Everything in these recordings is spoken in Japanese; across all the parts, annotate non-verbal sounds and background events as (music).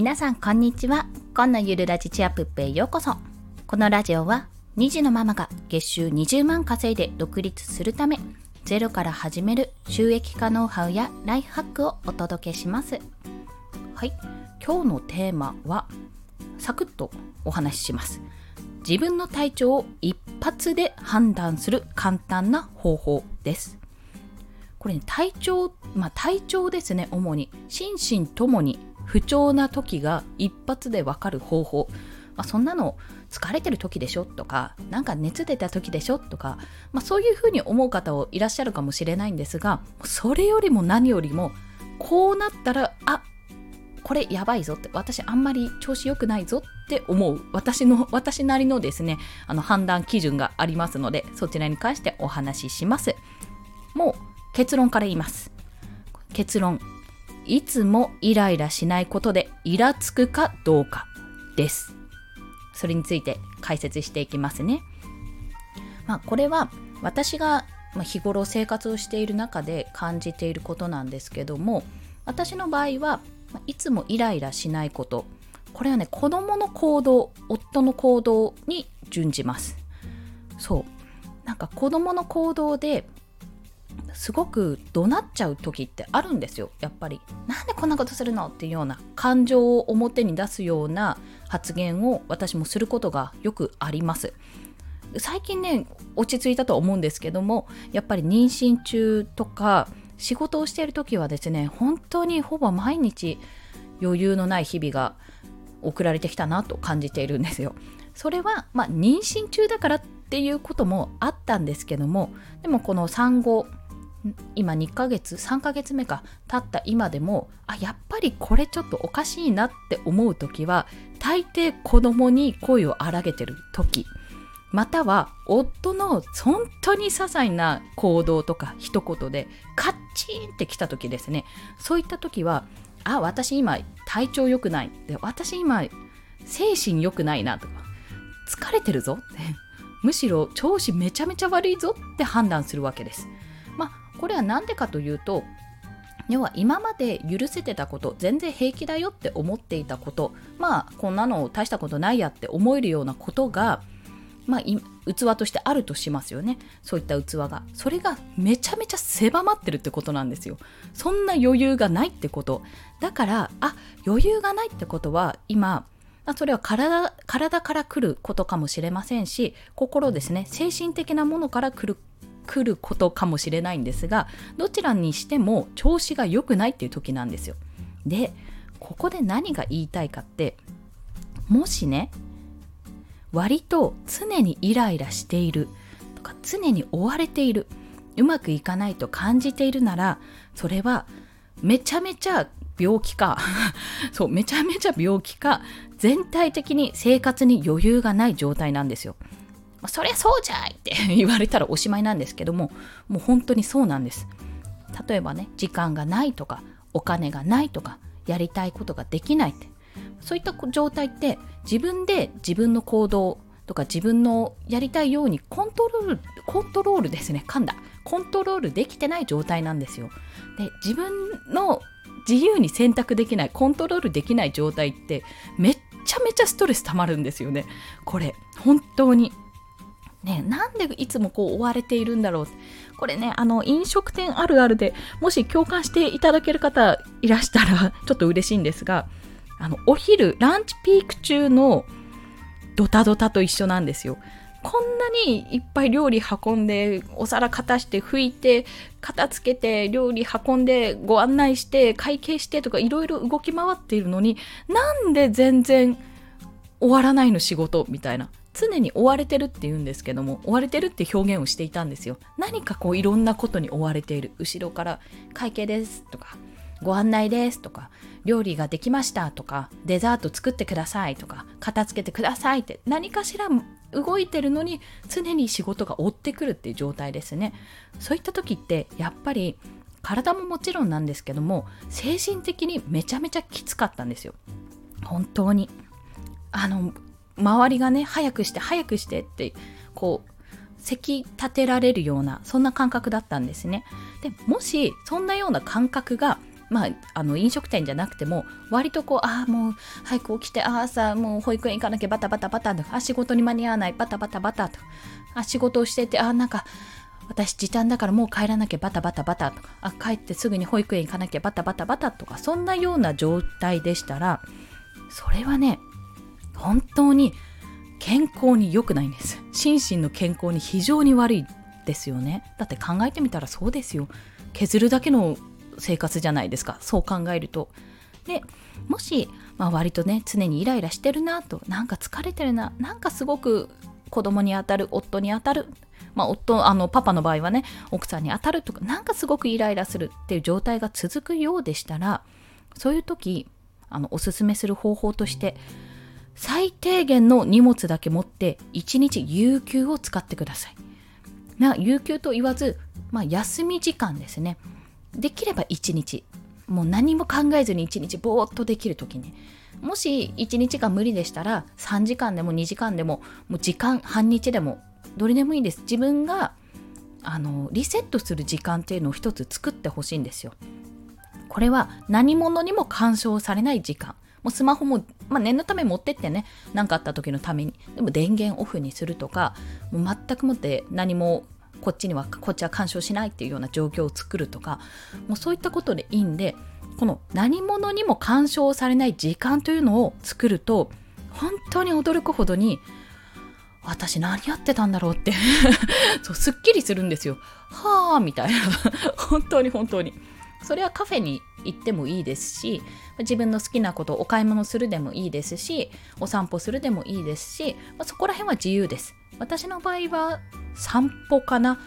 皆さんこんにちは。今のゆるラジチアプップへようこそ。このラジオは2児のママが月収20万稼いで独立するためゼロから始める収益化ノウハウやライフハックをお届けします。はい。今日のテーマはサクッとお話しします。自分の体調を一発で判断する簡単な方法です。これ、ね、体調、まあ、体調ですね主に。心身ともに不調な時が一発でわかる方法、まあ、そんなの疲れてる時でしょとかなんか熱出た時でしょとか、まあ、そういうふうに思う方もいらっしゃるかもしれないんですがそれよりも何よりもこうなったらあこれやばいぞって私あんまり調子良くないぞって思う。私の私なりのですねあの判断基準がありますのでそちらに関してお話しします。もう結論から言います。結論。いつもイライラしないことでイラつくかどうかです。それについて解説していきますね。まあ、これは私が日頃生活をしている中で感じていることなんですけども私の場合はいつもイライラしないことこれはね子供の行動夫の行動に準じますそうなんか子供の行動ですごく怒鳴っちゃう時ってあるんですよやっぱり。なんでこんなことするのっていうような感情を表に出すような発言を私もすることがよくあります。最近ね落ち着いたと思うんですけどもやっぱり妊娠中とか仕事をしている時はですね本当にほぼ毎日余裕のない日々が送られてきたなと感じているんですよ。それはまあ妊娠中だからっていうこともあったんですけどもでもこの産後今2ヶ月3ヶ月目か経った今でもあやっぱりこれちょっとおかしいなって思う時は大抵子供に声を荒げてる時。または夫の本当に些細な行動とか一言でカッチンってきた時ですね。そういった時はあ私今体調良くない。で私今精神良くないなとか疲れてるぞむしろ調子めちゃめちゃ悪いぞって判断するわけです。これは何でかというと要は今まで許せてたこと全然平気だよって思っていたことまあこんなの大したことないやって思えるようなことがまあ、器としてあるとしますよね。そういった器が。それがめちゃめちゃ狭まってるってことなんですよ。そんな余裕がないってこと。だからあ余裕がないってことは今それは体から来ることかもしれませんし心ですね。精神的なものから来る来ることかもしれないんですがどちらにしても調子が良くないっていう時なんですよ。でここで何が言いたいかってもしね割と常にイライラしているとか常に追われているうまくいかないと感じているならそれはめちゃめちゃ病気か (laughs) そうめちゃめちゃ病気か全体的に生活に余裕がない状態なんですよ。まあ、そりゃそうじゃいって (laughs) 言われたらおしまいなんですけどももう本当にそうなんです。例えばね時間がないとかお金がないとかやりたいことができないって。そういった状態って自分で自分の行動とか自分のやりたいようにコントロールコントロールですね噛んだ。コントロールできてない状態なんですよ。で自分の自由に選択できないコントロールできない状態ってめっちゃめちゃストレス溜まるんですよね。これ本当に。ね、なんでいつもこう追われているんだろう。これねあの飲食店あるあるでもし共感していただける方いらしたら (laughs) ちょっと嬉しいんですがあのお昼ランチピーク中のドタドタと一緒なんですよ。こんなにいっぱい料理運んでお皿片して拭いて片付けて料理運んでご案内して会計してとかいろいろ動き回っているのになんで全然終わらないの仕事みたいな。常に追われてるって言うんですけども追われてるって表現をしていたんですよ。何かこういろんなことに追われている。後ろから会計ですとかご案内ですとか料理ができましたとかデザート作ってくださいとか片付けてくださいって何かしら動いてるのに常に仕事が追ってくるっていう状態ですね。そういった時ってやっぱり体ももちろんなんですけども精神的にめちゃめちゃきつかったんですよ。本当に。あの周りがね早くして早くしてってこうせき立てられるようなそんな感覚だったんですね。でもしそんなような感覚がまあ、あの飲食店じゃなくても割とこうああもう早く起きてあ朝もう保育園行かなきゃバタバタバタとかあ仕事に間に合わないバタバタバタとあ仕事をしててあなんか私時短だからもう帰らなきゃバタバタバタとかあ帰ってすぐに保育園行かなきゃバタバタバタとかそんなような状態でしたらそれはね本当に健康に良くないんです。心身の健康に非常に悪いですよね。だって考えてみたらそうですよ。削るだけの生活じゃないですか。そう考えると。でもし、まあ、割とね常にイライラしてるなと。なんか疲れてるな。なんかすごく子供に当たる夫に当たる。まあ、夫あのパパの場合はね奥さんに当たるとかなんかすごくイライラするっていう状態が続くようでしたらそういう時あのおすすめする方法として最低限の荷物だけ持って1日有給を使ってください。な有給と言わず、まあ、休み時間ですね。できれば1日。もう何も考えずに1日ぼーっとできる時に。もし1日が無理でしたら3時間でも2時間でももう時間半日でもどれでもいいです。自分があのリセットする時間っていうのを一つ作ってほしいんですよ。これは何者にも干渉されない時間。もうスマホも、まあ、念のため持ってってね何かあった時のためにでも電源オフにするとかもう全くもって何もこっちにはこっちは干渉しないっていうような状況を作るとかもうそういったことでいいんでこの何者にも干渉されない時間というのを作ると本当に驚くほどに私何やってたんだろうってそうすっきりするんですよ。はあみたいな。本当に本当に。それはカフェに行ってもいいですし自分の好きなことお買い物するでもいいですしお散歩するでもいいですし、まあ、そこら辺は自由です。私の場合は散歩かな。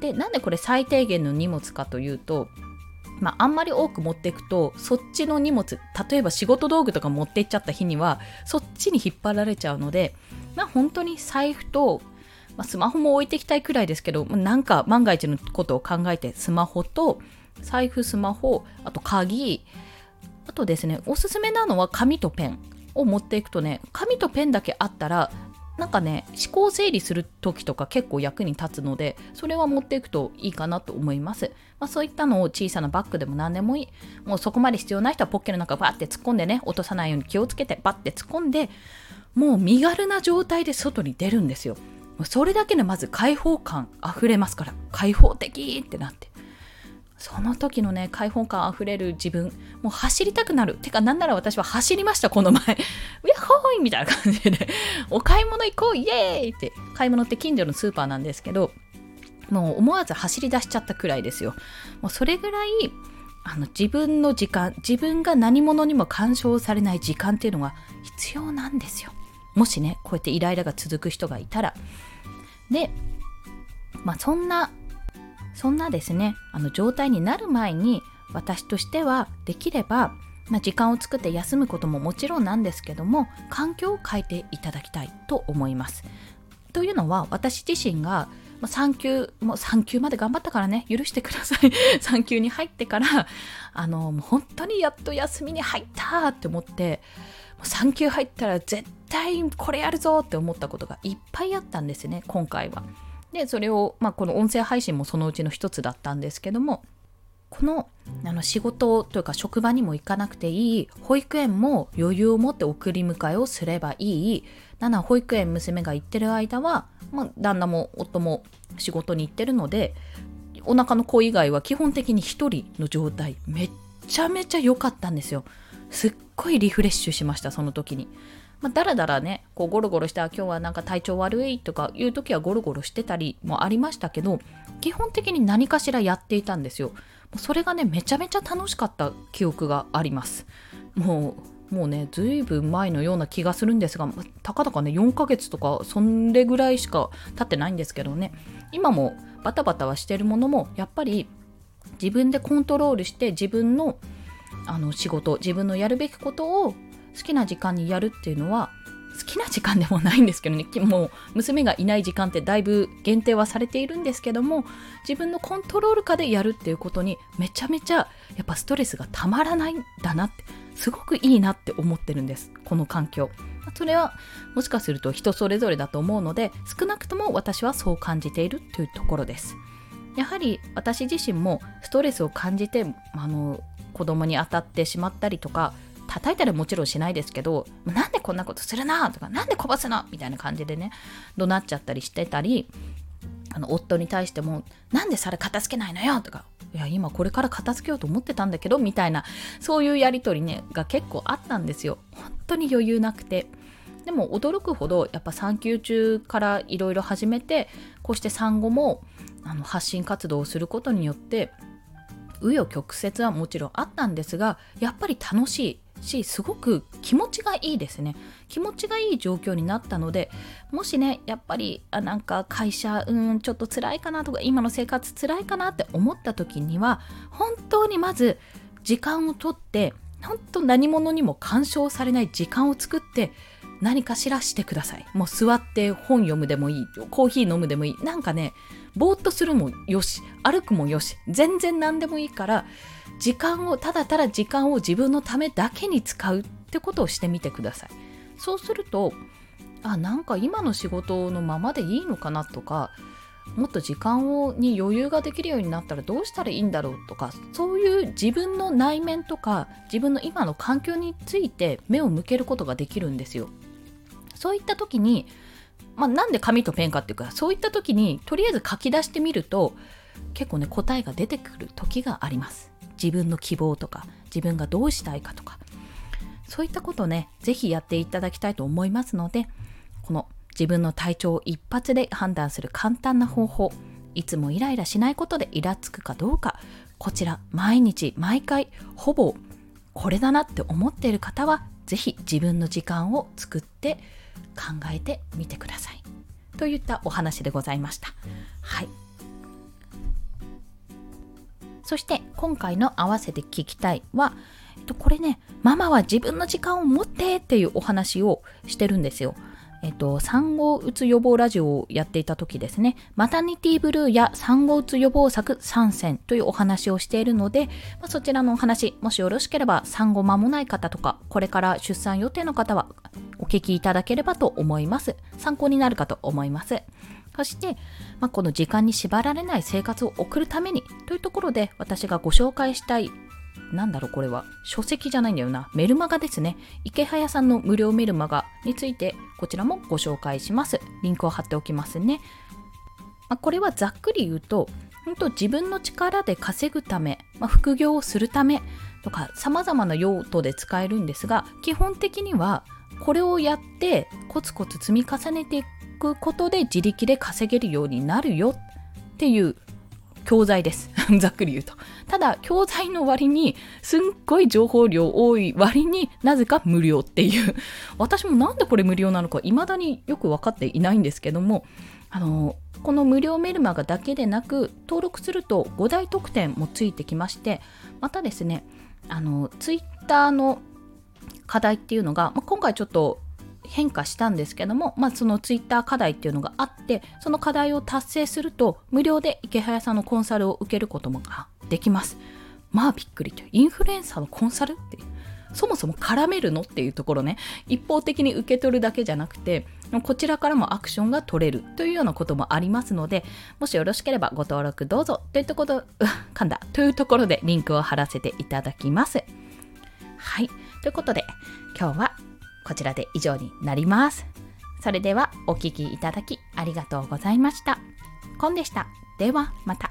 でなんでこれ最低限の荷物かというとまあ、あんまり多く持っていくとそっちの荷物例えば仕事道具とか持っていっちゃった日にはそっちに引っ張られちゃうので、まあ、本当に財布と、まあ、スマホも置いていきたいくらいですけどなんか万が一のことを考えてスマホと財布スマホあと鍵あとですねおすすめなのは紙とペンを持っていくとね紙とペンだけあったらなんかね思考整理する時とか結構役に立つのでそれは持っていくといいかなと思います、まあ、そういったのを小さなバッグでも何でもいい。もうそこまで必要ない人はポッケの中バッて突っ込んでね落とさないように気をつけてバッて突っ込んでもう身軽な状態で外に出るんですよ。それだけでまず開放感あふれますから開放的ってなって。その時のね開放感あふれる自分。もう走りたくなる。てかなんなら私は走りましたこの前。(laughs) ウィッホーイ！みたいな感じで。お買い物行こう！イエーイ！って。買い物って近所のスーパーなんですけどもう思わず走り出しちゃったくらいですよ。もうそれぐらいあの自分の時間自分が何者にも干渉されない時間っていうのが必要なんですよ。もしねこうやってイライラが続く人がいたら。でまあそんなそんなですねあの状態になる前に私としてはできれば、まあ、時間を作って休むことももちろんなんですけども環境を変えていただきたいと思います。というのは私自身が産休もう産休まで頑張ったからね許してください (laughs) 産休に入ってからあのもう本当にやっと休みに入ったって思って産休入ったら絶対これやるぞって思ったことがいっぱいあったんですね今回は。でそれを、まあ、この音声配信もそのうちの一つだったんですけどもこのあの仕事というか職場にも行かなくていい保育園も余裕を持って送り迎えをすればいい7保育園娘が行ってる間は、まあ、旦那も夫も仕事に行ってるのでお腹の子以外は基本的に1人の状態めっちゃめちゃ良かったんですよ。すっごいリフレッシュしましたその時に。まあ、だらだらね、こうゴロゴロして、今日はなんか体調悪いとかいう時はゴロゴロしてたりもありましたけど、基本的に何かしらやっていたんですよ。それがね、めちゃめちゃ楽しかった記憶があります。もう、もうね、ずいぶん前のような気がするんですが、たかだかね、4ヶ月とか、そんれぐらいしか経ってないんですけどね、今もバタバタはしてるものも、やっぱり自分でコントロールして自分のあの仕事自分のやるべきことを好きな時間にやるっていうのは好きな時間でもないんですけどね。(laughs) もう娘がいない時間ってだいぶ限定はされているんですけども自分のコントロール下でやるっていうことにめちゃめちゃやっぱストレスがたまらないんだなってすごくいいなって思ってるんです。この環境。それはもしかすると人それぞれだと思うので少なくとも私はそう感じているというところです。やはり私自身もストレスを感じてあの子供に当たってしまったりとか叩いたりもちろんしないですけどなんでこんなことするなとかなんでこぼすのみたいな感じでね怒鳴っちゃったりしてたりあの夫に対しても「なんでそれ片付けないのよ」とか「いや今これから片付けようと思ってたんだけど」みたいなそういうやり取りねが結構あったんですよ。本当に余裕なくて。でも驚くほどやっぱ産休中からいろいろ始めてこうして産後もあの発信活動をすることによって紆余曲折はもちろんあったんですがやっぱり楽しい。しすごく気持ちがいいですね。気持ちがいい状況になったのでもしねやっぱりあなんか会社うんちょっと辛いかなとか今の生活辛いかなって思った時には本当にまず時間をとって本当何者にも干渉されない時間を作って何かしらしてください。もう座って本読むでもいいコーヒー飲むでもいい。なんかねぼーっとするもよし歩くもよし全然何でもいいから時間をただただ時間を自分のためだけに使うってことをしてみてください。そうするとあなんか今の仕事のままでいいのかなとかもっと時間をに余裕ができるようになったらどうしたらいいんだろうとかそういう自分の内面とか自分の今の環境について目を向けることができるんですよ。そういった時に、まあ、なんで紙とペンかっていうかそういった時にとりあえず書き出してみると結構ね答えが出てくる時があります。自分の希望とか自分がどうしたいかとか。そういったことをね是非やっていただきたいと思いますのでこの自分の体調を一発で判断する簡単な方法いつもイライラしないことでイラつくかどうかこちら毎日毎回ほぼこれだなって思っている方は是非自分の時間を作って考えてみてください。といったお話でございました。はい。そして今回の合わせて聞きたいは、えっと、これね、ママは自分の時間を持ってっていうお話をしてるんですよ。えっと、産後うつ予防ラジオをやっていた時ですね、マタニティブルーや産後うつ予防策参戦というお話をしているので、まあ、そちらのお話、もしよろしければ産後間もない方とか、これから出産予定の方はお聞きいただければと思います。参考になるかと思います。そして、まあ、この時間に縛られない生活を送るためにというところで私がご紹介したいなんだろうこれは。書籍じゃないんだよな。メルマガですね。池早さんの無料メルマガについてこちらもご紹介します。リンクを貼っておきますね、まあ、これはざっくり言うと本当自分の力で稼ぐため、まあ、副業をするためとか様々な用途で使えるんですが基本的にはこれをやってコツコツ積み重ねていく。ことで自力で稼げるようになるよっていう教材です。(laughs) ざっくり言うと。ただ、教材の割に、すっごい情報量多い割になぜか無料っていう。私もなんでこれ無料なのか、未だによく分かっていないんですけども、あの、この無料メルマガだけでなく、登録すると5大特典もついてきまして、またですね、あの、ツイッターの課題っていうのが、まあ、今回ちょっと変化したんですけども、まあ、そのツイッター課題っていうのがあってその課題を達成すると無料で池早さんのコンサルを受けることもできます。まあびっくりと。インフルエンサーのコンサルってそもそも絡めるのっていうところね。一方的に受け取るだけじゃなくてこちらからもアクションが取れるというようなこともありますのでもしよろしければご登録どうぞというところ (laughs) 噛んだというところでリンクを貼らせていただきます。はい。ということで今日はこちらで以上になります。それではお聴きいただきありがとうございました。コンでした。ではまた。